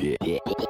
Yeah.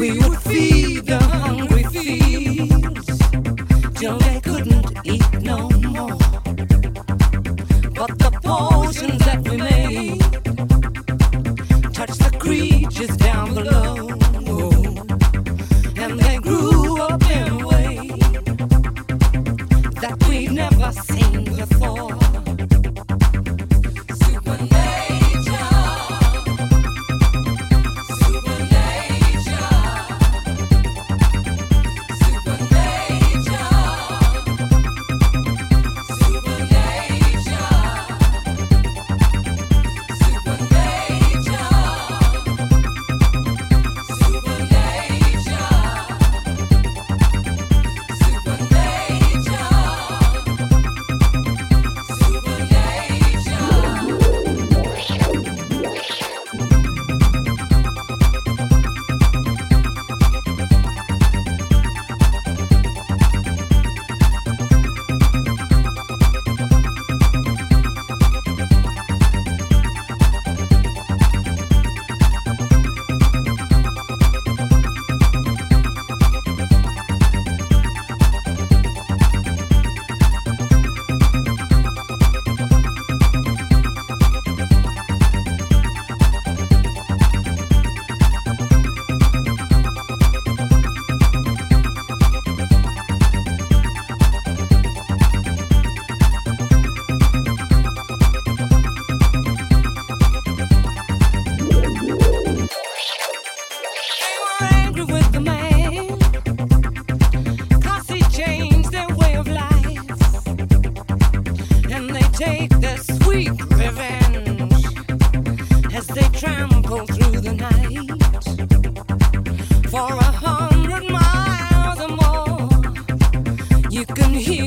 we would feed the hungry feast till they couldn't eat no more. But the potions that we made. you can hear.